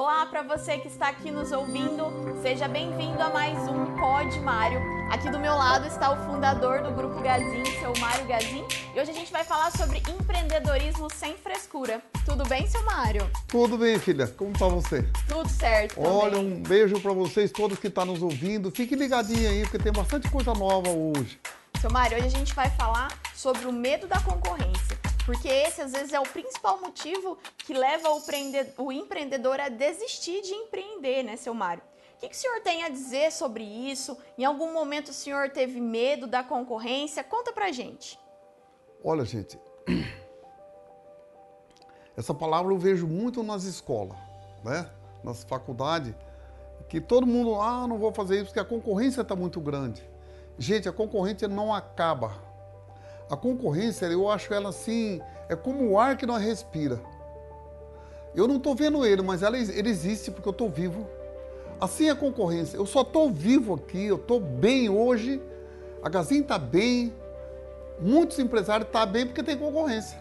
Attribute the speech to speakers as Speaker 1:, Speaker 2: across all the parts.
Speaker 1: Olá para você que está aqui nos ouvindo, seja bem-vindo a mais um Pod Mário. Aqui do meu lado está o fundador do Grupo Gazin, seu Mário Gazin, e hoje a gente vai falar sobre empreendedorismo sem frescura. Tudo bem, seu Mário?
Speaker 2: Tudo bem, filha. Como está você?
Speaker 1: Tudo certo. Também.
Speaker 2: Olha, um beijo para vocês todos que estão tá nos ouvindo. Fique ligadinho aí, porque tem bastante coisa nova hoje.
Speaker 1: Seu Mário, hoje a gente vai falar sobre o medo da concorrência. Porque esse, às vezes, é o principal motivo que leva o empreendedor a desistir de empreender, né, seu Mário? O que, que o senhor tem a dizer sobre isso? Em algum momento o senhor teve medo da concorrência? Conta pra gente.
Speaker 2: Olha, gente, essa palavra eu vejo muito nas escolas, né? nas faculdades, que todo mundo, ah, não vou fazer isso porque a concorrência está muito grande. Gente, a concorrência não acaba. A concorrência, eu acho ela assim, é como o ar que nós respira. Eu não estou vendo ele, mas ela, ele existe porque eu estou vivo. Assim é a concorrência. Eu só estou vivo aqui, eu estou bem hoje. A Gazin está bem. Muitos empresários estão tá bem porque tem concorrência.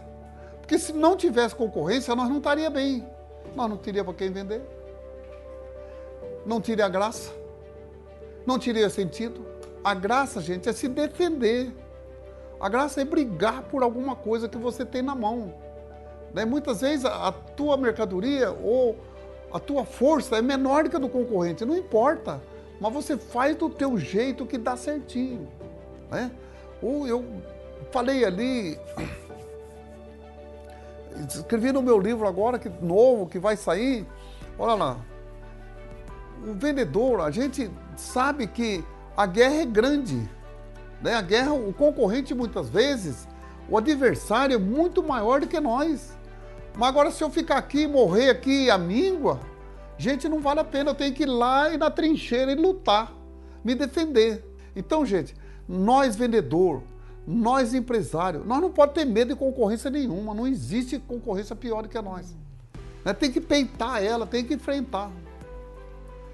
Speaker 2: Porque se não tivesse concorrência, nós não estaria bem. Nós não teria para quem vender. Não teria graça. Não teria sentido. A graça, gente, é se defender. A graça é brigar por alguma coisa que você tem na mão. Né? Muitas vezes a, a tua mercadoria ou a tua força é menor que a do concorrente, não importa. Mas você faz do teu jeito que dá certinho. Né? Ou eu falei ali, escrevi no meu livro agora, que novo, que vai sair. Olha lá. O vendedor, a gente sabe que a guerra é grande. Né? A guerra, o concorrente muitas vezes, o adversário é muito maior do que nós. Mas agora se eu ficar aqui, morrer aqui a míngua, gente, não vale a pena. Eu tenho que ir lá e na trincheira e lutar, me defender. Então, gente, nós vendedor, nós empresário, nós não podemos ter medo de concorrência nenhuma. Não existe concorrência pior do que nós. Né? Tem que peitar ela, tem que enfrentar.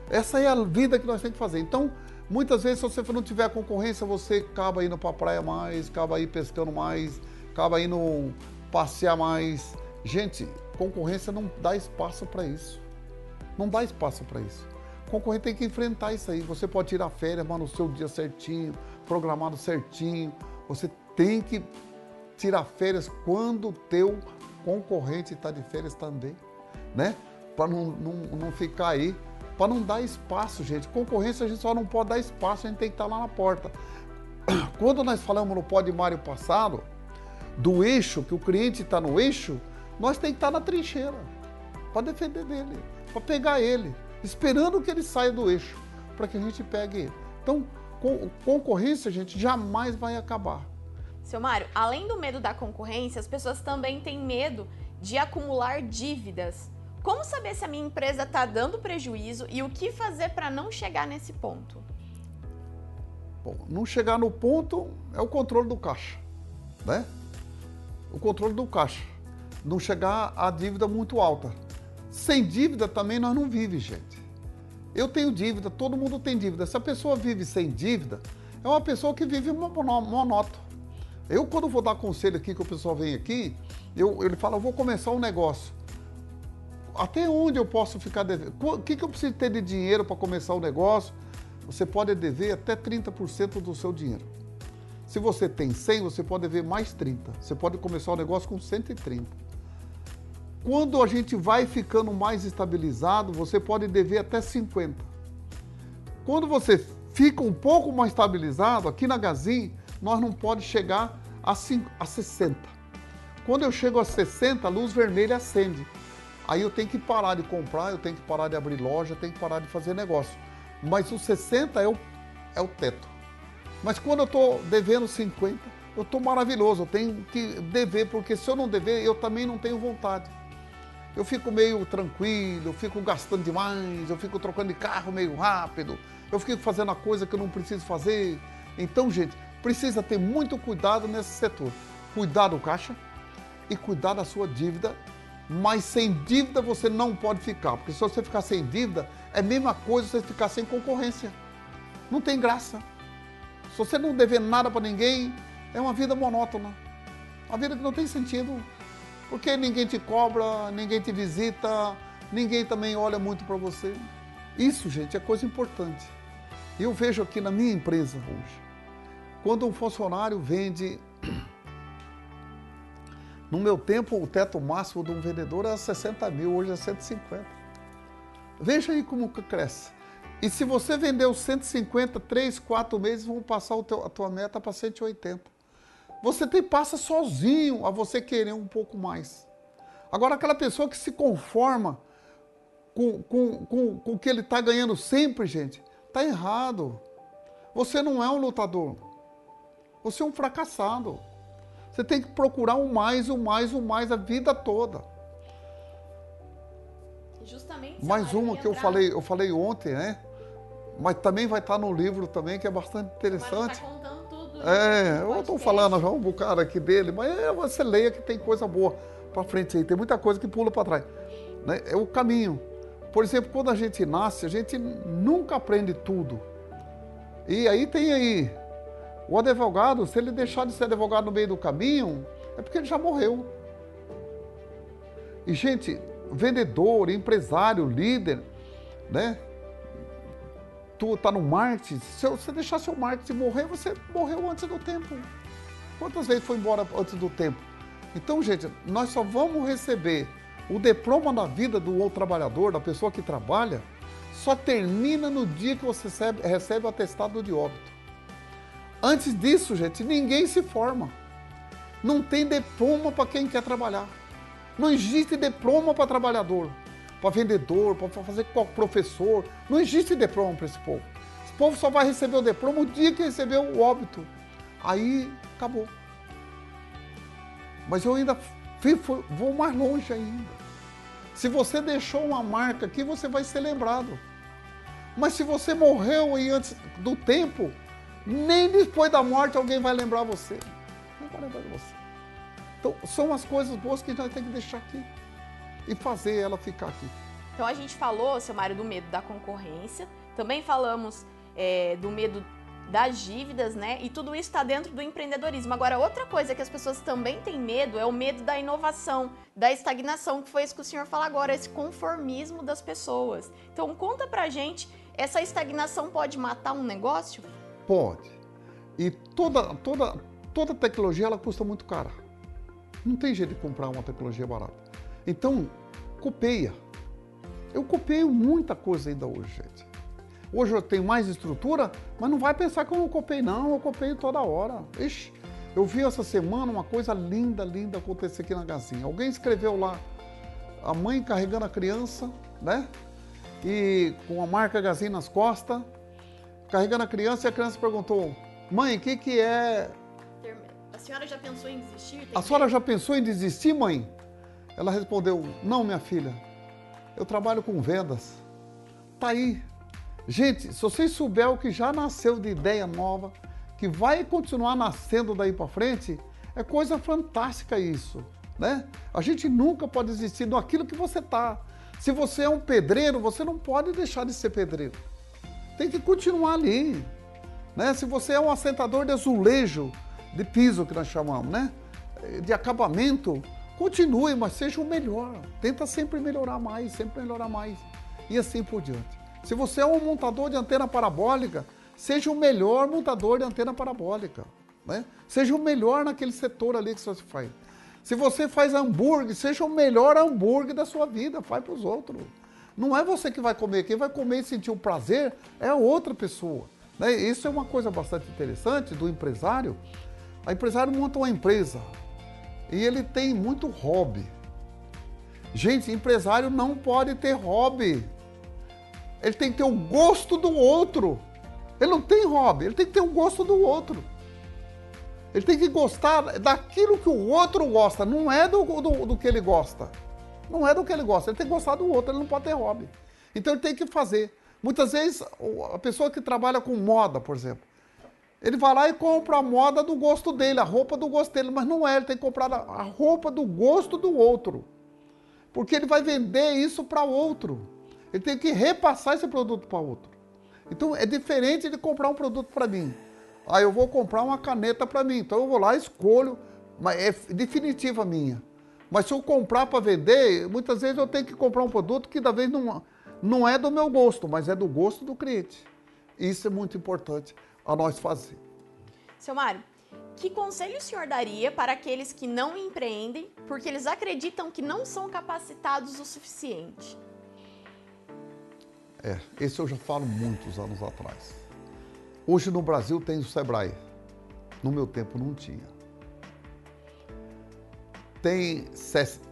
Speaker 2: Essa é a vida que nós temos que fazer. Então, Muitas vezes, se você não tiver concorrência, você acaba indo para a praia mais, acaba aí pescando mais, acaba indo passear mais. Gente, concorrência não dá espaço para isso. Não dá espaço para isso. Concorrente tem que enfrentar isso aí. Você pode tirar férias, mas no seu dia certinho, programado certinho. Você tem que tirar férias quando o teu concorrente está de férias também, né? Para não, não, não ficar aí para não dar espaço, gente. Concorrência a gente só não pode dar espaço, a gente tem que estar tá lá na porta. Quando nós falamos no Pod Mário passado, do eixo, que o cliente está no eixo, nós tem que estar tá na trincheira para defender dele, para pegar ele, esperando que ele saia do eixo, para que a gente pegue ele. Então, concorrência, gente, jamais vai acabar.
Speaker 1: Seu Mário, além do medo da concorrência, as pessoas também têm medo de acumular dívidas. Como saber se a minha empresa está dando prejuízo e o que fazer para não chegar nesse ponto?
Speaker 2: Bom, não chegar no ponto é o controle do caixa, né? O controle do caixa. Não chegar a dívida muito alta. Sem dívida também nós não vivemos, gente. Eu tenho dívida, todo mundo tem dívida. Se a pessoa vive sem dívida, é uma pessoa que vive monótono. Eu, quando vou dar conselho aqui, que o pessoal vem aqui, eu, ele fala, eu vou começar um negócio até onde eu posso ficar devendo? O que, que eu preciso ter de dinheiro para começar o negócio? Você pode dever até 30% do seu dinheiro. Se você tem 100, você pode dever mais 30. Você pode começar o negócio com 130. Quando a gente vai ficando mais estabilizado, você pode dever até 50. Quando você fica um pouco mais estabilizado, aqui na Gazin, nós não pode chegar a, 5, a 60. Quando eu chego a 60, a luz vermelha acende. Aí eu tenho que parar de comprar, eu tenho que parar de abrir loja, eu tenho que parar de fazer negócio. Mas o 60 é o, é o teto. Mas quando eu estou devendo 50, eu estou maravilhoso, eu tenho que dever, porque se eu não dever, eu também não tenho vontade. Eu fico meio tranquilo, eu fico gastando demais, eu fico trocando de carro meio rápido, eu fico fazendo a coisa que eu não preciso fazer. Então, gente, precisa ter muito cuidado nesse setor. Cuidar do caixa e cuidar da sua dívida mas sem dívida você não pode ficar, porque se você ficar sem dívida, é a mesma coisa você ficar sem concorrência. Não tem graça. Se você não dever nada para ninguém, é uma vida monótona. Uma vida que não tem sentido. Porque ninguém te cobra, ninguém te visita, ninguém também olha muito para você. Isso, gente, é coisa importante. Eu vejo aqui na minha empresa hoje, quando um funcionário vende. No meu tempo, o teto máximo de um vendedor era 60 mil, hoje é 150. Veja aí como cresce. E se você vendeu 150, 3, 4 meses, vão passar teu, a tua meta para 180. Você tem passa sozinho a você querer um pouco mais. Agora, aquela pessoa que se conforma com, com, com, com o que ele está ganhando sempre, gente, está errado. Você não é um lutador. Você é um fracassado. Você tem que procurar o mais, o mais, o mais a vida toda.
Speaker 1: Justamente.
Speaker 2: Mais uma que eu falei, eu falei ontem, né? Mas também vai estar no livro também, que é bastante interessante.
Speaker 1: Tá contando tudo.
Speaker 2: É, eu estou falando já um bocado aqui dele, mas é, você leia que tem coisa boa para frente aí, tem muita coisa que pula para trás. Né? É o caminho. Por exemplo, quando a gente nasce, a gente nunca aprende tudo. E aí tem aí o advogado, se ele deixar de ser advogado no meio do caminho, é porque ele já morreu. E, gente, vendedor, empresário, líder, né? Tu tá no marketing, se você deixar seu marketing morrer, você morreu antes do tempo. Quantas vezes foi embora antes do tempo? Então, gente, nós só vamos receber o diploma da vida do outro trabalhador, da pessoa que trabalha, só termina no dia que você recebe, recebe o atestado de óbito. Antes disso, gente, ninguém se forma. Não tem diploma para quem quer trabalhar. Não existe diploma para trabalhador, para vendedor, para fazer professor. Não existe diploma para esse povo. Esse povo só vai receber o diploma o dia que recebeu o óbito. Aí acabou. Mas eu ainda vou mais longe ainda. Se você deixou uma marca aqui, você vai ser lembrado. Mas se você morreu aí antes do tempo, nem depois da morte alguém vai lembrar você. Não vai lembrar de você. Então, são as coisas boas que gente tem que deixar aqui e fazer ela ficar aqui.
Speaker 1: Então, a gente falou, seu Mário, do medo da concorrência, também falamos é, do medo das dívidas, né? E tudo isso está dentro do empreendedorismo. Agora, outra coisa que as pessoas também têm medo é o medo da inovação, da estagnação, que foi isso que o senhor fala agora, esse conformismo das pessoas. Então, conta pra gente, essa estagnação pode matar um negócio?
Speaker 2: Pode. E toda, toda, toda tecnologia ela custa muito cara. Não tem jeito de comprar uma tecnologia barata. Então, copeia. Eu copeio muita coisa ainda hoje, gente. Hoje eu tenho mais estrutura, mas não vai pensar que eu não copei, não. Eu copeio toda hora. Ixi, eu vi essa semana uma coisa linda, linda acontecer aqui na Gazinha. Alguém escreveu lá, a mãe carregando a criança, né? E com a marca Gazinha nas costas carregando a criança e a criança perguntou: Mãe, o que, que é.
Speaker 1: A senhora já pensou em desistir?
Speaker 2: a senhora já pensou em desistir, mãe? Ela respondeu: Não, minha filha. Eu trabalho com vendas. Tá aí. Gente, se vocês souberem o que já nasceu de ideia nova, que vai continuar nascendo daí para frente, é coisa fantástica isso, né? A gente nunca pode desistir daquilo que você tá. Se você é um pedreiro, você não pode deixar de ser pedreiro tem que continuar ali. Né? Se você é um assentador de azulejo, de piso que nós chamamos, né? de acabamento, continue, mas seja o melhor. Tenta sempre melhorar mais, sempre melhorar mais. E assim por diante. Se você é um montador de antena parabólica, seja o melhor montador de antena parabólica. Né? Seja o melhor naquele setor ali que você faz. Se você faz hambúrguer, seja o melhor hambúrguer da sua vida, faz para os outros. Não é você que vai comer, quem vai comer e sentir o prazer é a outra pessoa. Né? Isso é uma coisa bastante interessante do empresário. O empresário monta uma empresa e ele tem muito hobby. Gente, empresário não pode ter hobby. Ele tem que ter o gosto do outro. Ele não tem hobby, ele tem que ter o gosto do outro. Ele tem que gostar daquilo que o outro gosta, não é do, do, do que ele gosta. Não é do que ele gosta, ele tem que gostar do outro, ele não pode ter hobby. Então ele tem que fazer. Muitas vezes, a pessoa que trabalha com moda, por exemplo, ele vai lá e compra a moda do gosto dele, a roupa do gosto dele, mas não é, ele tem que comprar a roupa do gosto do outro. Porque ele vai vender isso para outro. Ele tem que repassar esse produto para outro. Então é diferente de comprar um produto para mim. Aí ah, eu vou comprar uma caneta para mim, então eu vou lá, escolho, mas é definitiva minha. Mas se eu comprar para vender, muitas vezes eu tenho que comprar um produto que talvez não, não é do meu gosto, mas é do gosto do cliente. Isso é muito importante a nós fazer.
Speaker 1: Seu Mário, que conselho o senhor daria para aqueles que não empreendem porque eles acreditam que não são capacitados o suficiente?
Speaker 2: É, esse eu já falo muitos anos atrás. Hoje no Brasil tem o Sebrae. No meu tempo não tinha. Tem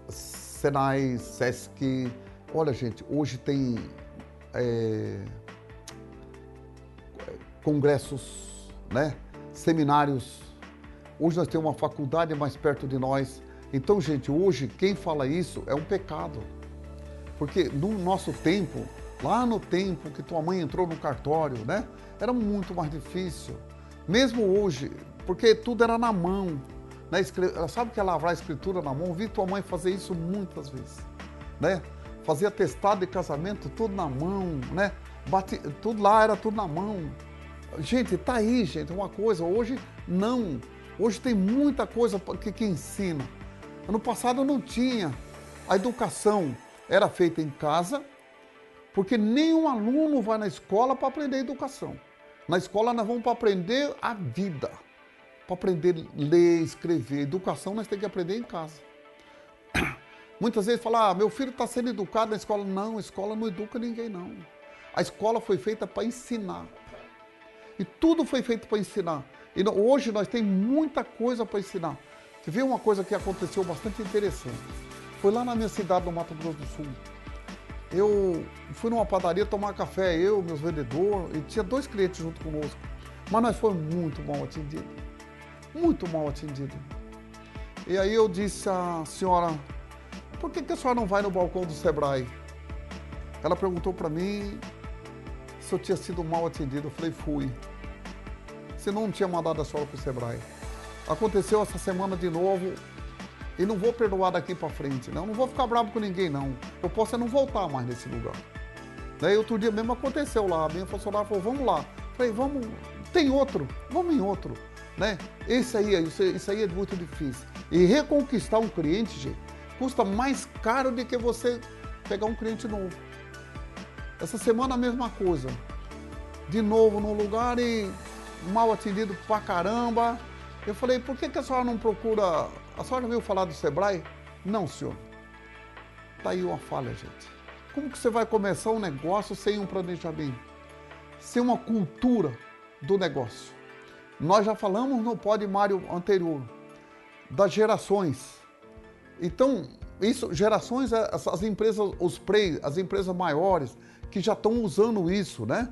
Speaker 2: Senai, Sesc. Olha, gente, hoje tem é, congressos, né? seminários. Hoje nós temos uma faculdade mais perto de nós. Então, gente, hoje quem fala isso é um pecado. Porque no nosso tempo, lá no tempo que tua mãe entrou no cartório, né? Era muito mais difícil. Mesmo hoje, porque tudo era na mão. Né? Sabe que é lavrar a escritura na mão? Vi tua mãe fazer isso muitas vezes. Né? Fazia testado de casamento, tudo na mão, né? Bate, tudo lá era tudo na mão. Gente, tá aí, gente, uma coisa. Hoje não. Hoje tem muita coisa que, que ensina. Ano passado não tinha. A educação era feita em casa, porque nenhum aluno vai na escola para aprender educação. Na escola nós vamos para aprender a vida, para aprender a ler, escrever. Educação nós temos que aprender em casa. Muitas vezes falam, ah, meu filho está sendo educado na escola. Não, a escola não educa ninguém, não. A escola foi feita para ensinar. E tudo foi feito para ensinar. E hoje nós temos muita coisa para ensinar. Você viu uma coisa que aconteceu bastante interessante. Foi lá na minha cidade, no Mato Grosso do Sul. Eu fui numa padaria tomar café, eu, meus vendedores, e tinha dois clientes junto conosco. Mas nós fomos muito mal atendidos. Muito mal atendidos. E aí eu disse à senhora, por que, que a senhora não vai no balcão do Sebrae? Ela perguntou para mim se eu tinha sido mal atendido. Eu falei, fui. Se não tinha mandado a senhora para o Sebrae. Aconteceu essa semana de novo, e não vou perdoar daqui para frente, não. Não vou ficar bravo com ninguém, não. Eu posso é não voltar mais nesse lugar. Daí outro dia mesmo aconteceu lá. A minha funcionária falou, vamos lá. Falei, vamos, tem outro, vamos em outro. Né? Esse aí, isso, isso aí é muito difícil. E reconquistar um cliente, gente, custa mais caro do que você pegar um cliente novo. Essa semana a mesma coisa. De novo no lugar e mal atendido pra caramba. Eu falei, por que, que a senhora não procura a senhora ouviu falar do Sebrae? Não, senhor. Está aí uma falha, gente. Como que você vai começar um negócio sem um planejamento? Sem uma cultura do negócio? Nós já falamos no Pode Mário anterior das gerações. Então, isso, gerações, é, as empresas, os pre, as empresas maiores que já estão usando isso, né?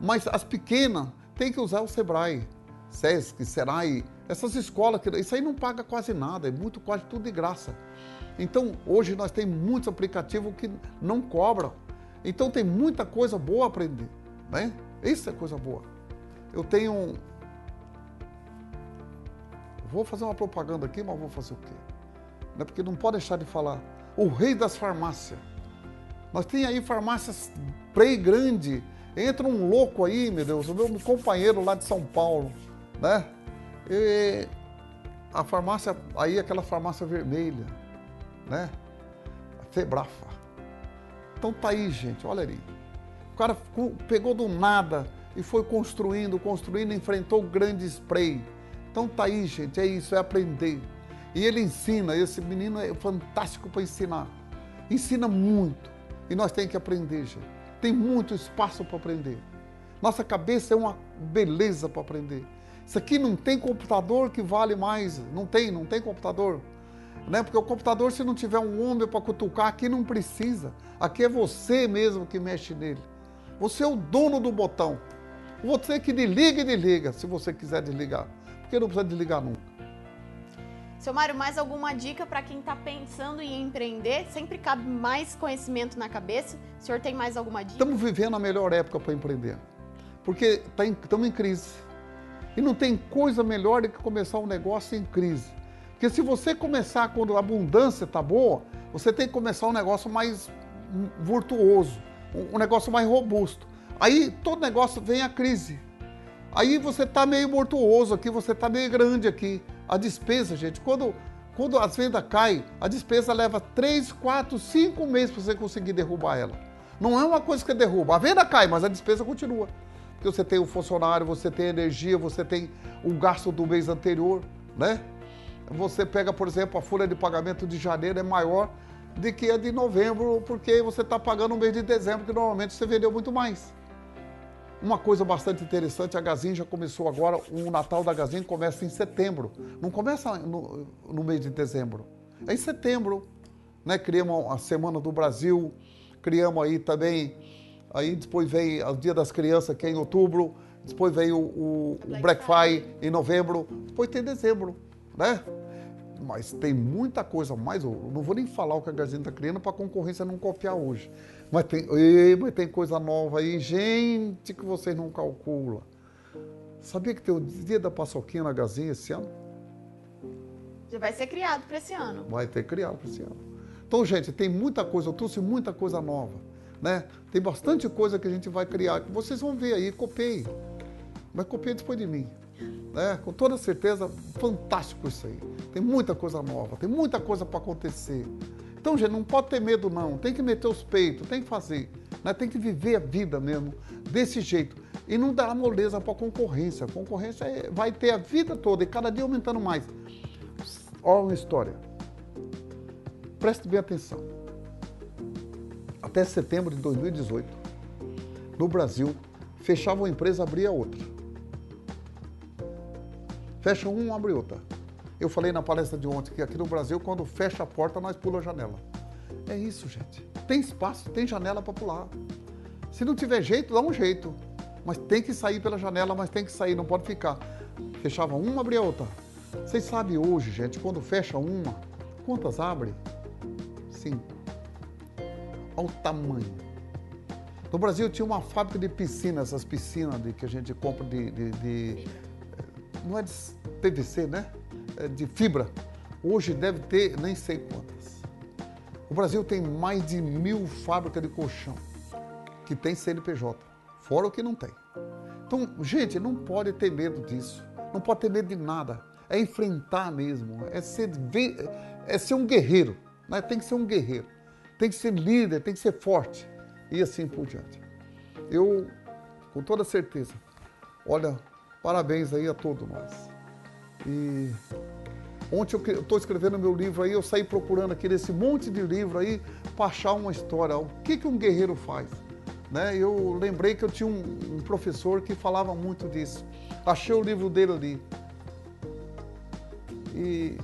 Speaker 2: Mas as pequenas têm que usar o Sebrae, Sesc, Serai, essas escolas, isso aí não paga quase nada, é muito, quase tudo de graça. Então, hoje nós temos muitos aplicativos que não cobram. Então, tem muita coisa boa a aprender, né? Isso é coisa boa. Eu tenho... Vou fazer uma propaganda aqui, mas vou fazer o quê? Né? Porque não pode deixar de falar. O rei das farmácias. Nós temos aí farmácias prei grande. Entra um louco aí, meu Deus, o meu companheiro lá de São Paulo, né? E a farmácia, aí aquela farmácia vermelha, né? A Febrafa. Então tá aí, gente, olha ali. O cara pegou do nada e foi construindo, construindo, enfrentou o grande spray. Então tá aí, gente, é isso, é aprender. E ele ensina, esse menino é fantástico para ensinar. Ensina muito. E nós temos que aprender, gente. Tem muito espaço para aprender. Nossa cabeça é uma beleza para aprender. Isso aqui não tem computador que vale mais. Não tem, não tem computador. Né? Porque o computador, se não tiver um homem para cutucar, aqui não precisa. Aqui é você mesmo que mexe nele. Você é o dono do botão. Você que desliga e desliga, se você quiser desligar. Porque não precisa desligar nunca.
Speaker 1: Seu Mário, mais alguma dica para quem está pensando em empreender? Sempre cabe mais conhecimento na cabeça. O senhor tem mais alguma dica?
Speaker 2: Estamos vivendo a melhor época para empreender. Porque tá estamos em crise. E não tem coisa melhor do que começar um negócio em crise. Porque se você começar quando a abundância está boa, você tem que começar um negócio mais virtuoso, um negócio mais robusto. Aí todo negócio vem a crise. Aí você está meio mortuoso aqui, você está meio grande aqui. A despesa, gente, quando, Quando as vendas caem, a despesa leva 3, 4, 5 meses para você conseguir derrubar ela. Não é uma coisa que derruba. A venda cai, mas a despesa continua. Porque você tem o funcionário, você tem energia, você tem o gasto do mês anterior, né? Você pega, por exemplo, a folha de pagamento de janeiro é maior do que a de novembro, porque você está pagando o mês de dezembro, que normalmente você vendeu muito mais. Uma coisa bastante interessante, a Gazin já começou agora, o Natal da Gazin começa em setembro, não começa no, no mês de dezembro, é em setembro. Né? Criamos a Semana do Brasil, criamos aí também, aí depois vem o Dia das Crianças, que é em outubro, depois vem o, o, o Black Friday em novembro, depois tem dezembro, né? Mas tem muita coisa mais. Eu não vou nem falar o que a Gazin está criando para a concorrência não copiar hoje. Mas tem, mas tem coisa nova aí, gente, que vocês não calculam. Sabia que tem o dia da paçoquinha na Gazin esse ano?
Speaker 1: Já vai ser criado para esse ano.
Speaker 2: Vai ter criado para esse ano. Então, gente, tem muita coisa, eu trouxe muita coisa nova. Né? Tem bastante coisa que a gente vai criar, que vocês vão ver aí, copiei. Mas copiei depois de mim. Né? Com toda certeza, fantástico isso aí. Tem muita coisa nova, tem muita coisa para acontecer. Então, gente, não pode ter medo, não. Tem que meter os peitos, tem que fazer. Né? Tem que viver a vida mesmo desse jeito. E não dar moleza para a concorrência. A concorrência é, vai ter a vida toda e cada dia aumentando mais. Olha uma história. Preste bem atenção. Até setembro de 2018, no Brasil, fechava uma empresa, abria outra. Fecha um, abre outra. Eu falei na palestra de ontem que aqui no Brasil, quando fecha a porta, nós pula a janela. É isso, gente. Tem espaço, tem janela para pular. Se não tiver jeito, dá um jeito. Mas tem que sair pela janela, mas tem que sair, não pode ficar. Fechava uma, abria outra. Vocês sabem hoje, gente, quando fecha uma, quantas abre? Cinco. Olha o tamanho. No Brasil tinha uma fábrica de piscinas, essas piscinas de, que a gente compra de, de, de não é de PVC, né? É de fibra. Hoje deve ter nem sei quantas. O Brasil tem mais de mil fábricas de colchão que tem CNPJ, fora o que não tem. Então, gente, não pode ter medo disso. Não pode ter medo de nada. É enfrentar mesmo. É ser, é ser um guerreiro. Né? Tem que ser um guerreiro. Tem que ser líder, tem que ser forte. E assim por diante. Eu, com toda certeza, olha, parabéns aí a todos nós. E ontem eu estou escrevendo meu livro aí, eu saí procurando aqui nesse monte de livro aí para achar uma história. O que, que um guerreiro faz? Né? Eu lembrei que eu tinha um, um professor que falava muito disso. Achei o livro dele ali. E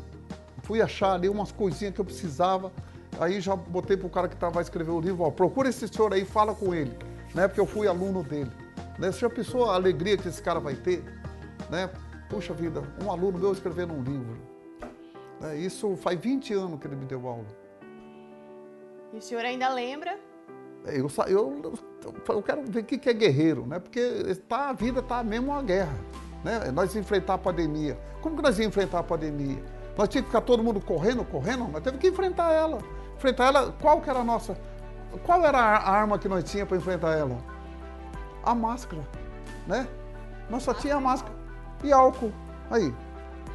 Speaker 2: fui achar ali umas coisinhas que eu precisava. Aí já botei para o cara que estava escrever o livro, ó, procura esse senhor aí, fala com ele, né? Porque eu fui aluno dele. Né? Você já pensou a alegria que esse cara vai ter? Né? Puxa vida, um aluno meu escrevendo um livro. Né? Isso faz 20 anos que ele me deu aula.
Speaker 1: E o senhor ainda lembra?
Speaker 2: É, eu, eu, eu quero ver o que é guerreiro, né? Porque tá, a vida está mesmo uma guerra. Né? Nós enfrentar a pandemia. Como que nós íamos enfrentar a pandemia? Nós tínhamos que ficar todo mundo correndo, correndo? Nós temos que enfrentar ela. Enfrentar ela, qual que era a nossa... Qual era a arma que nós tínhamos para enfrentar ela? A máscara, né? Nós só tínhamos a máscara e álcool. Aí,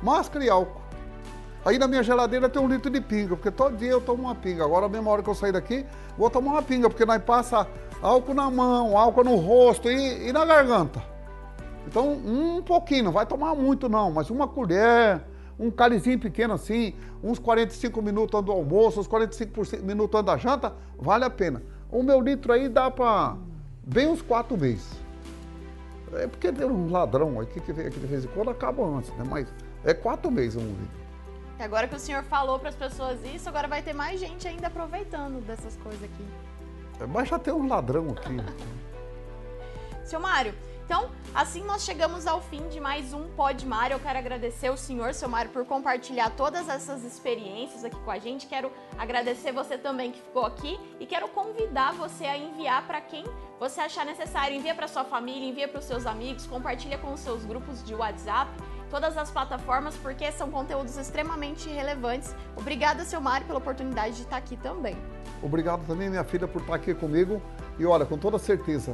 Speaker 2: máscara e álcool. Aí na minha geladeira tem um litro de pinga, porque todo dia eu tomo uma pinga. Agora, a mesma hora que eu sair daqui, vou tomar uma pinga, porque nós passa álcool na mão, álcool no rosto e, e na garganta. Então, um pouquinho, não vai tomar muito não, mas uma colher, um cálizinho pequeno assim, uns 45 minutos do almoço, uns 45 minutos da janta, vale a pena. O meu litro aí dá para bem uns quatro meses. É porque tem um ladrão aí que vem aqui de vez em quando acaba antes, né? Mas é quatro meses um litro.
Speaker 1: E agora que o senhor falou para as pessoas isso, agora vai ter mais gente ainda aproveitando dessas coisas aqui.
Speaker 2: É, mas já tem um ladrão aqui.
Speaker 1: Seu Mário, então, assim nós chegamos ao fim de mais um Pod Mário. Eu quero agradecer o senhor, seu Mário, por compartilhar todas essas experiências aqui com a gente. Quero agradecer você também que ficou aqui e quero convidar você a enviar para quem você achar necessário. Envia para sua família, envia para os seus amigos, compartilha com os seus grupos de WhatsApp todas as plataformas, porque são conteúdos extremamente relevantes. Obrigada, seu Mário, pela oportunidade de estar aqui também.
Speaker 2: Obrigado também, minha filha, por estar aqui comigo. E olha, com toda certeza,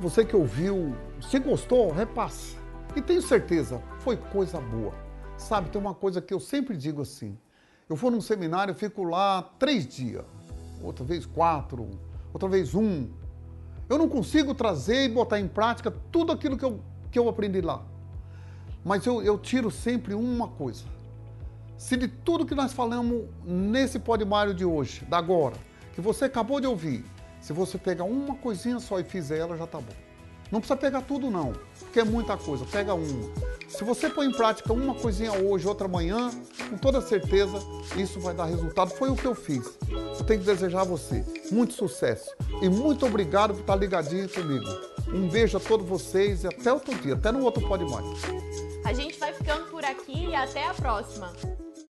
Speaker 2: você que ouviu, se gostou, repasse. E tenho certeza, foi coisa boa. Sabe, tem uma coisa que eu sempre digo assim. Eu vou num seminário, eu fico lá três dias, outra vez quatro, outra vez um. Eu não consigo trazer e botar em prática tudo aquilo que eu, que eu aprendi lá. Mas eu, eu tiro sempre uma coisa. Se de tudo que nós falamos nesse Podmário de hoje, da agora, que você acabou de ouvir, se você pegar uma coisinha só e fizer ela, já tá bom. Não precisa pegar tudo não, porque é muita coisa, pega uma. Se você põe em prática uma coisinha hoje, outra amanhã, com toda certeza isso vai dar resultado. Foi o que eu fiz. Eu tenho que desejar a você muito sucesso e muito obrigado por estar ligadinho comigo. Um beijo a todos vocês e até outro dia, até no outro Pode Mais.
Speaker 1: A gente vai ficando por aqui e até a próxima.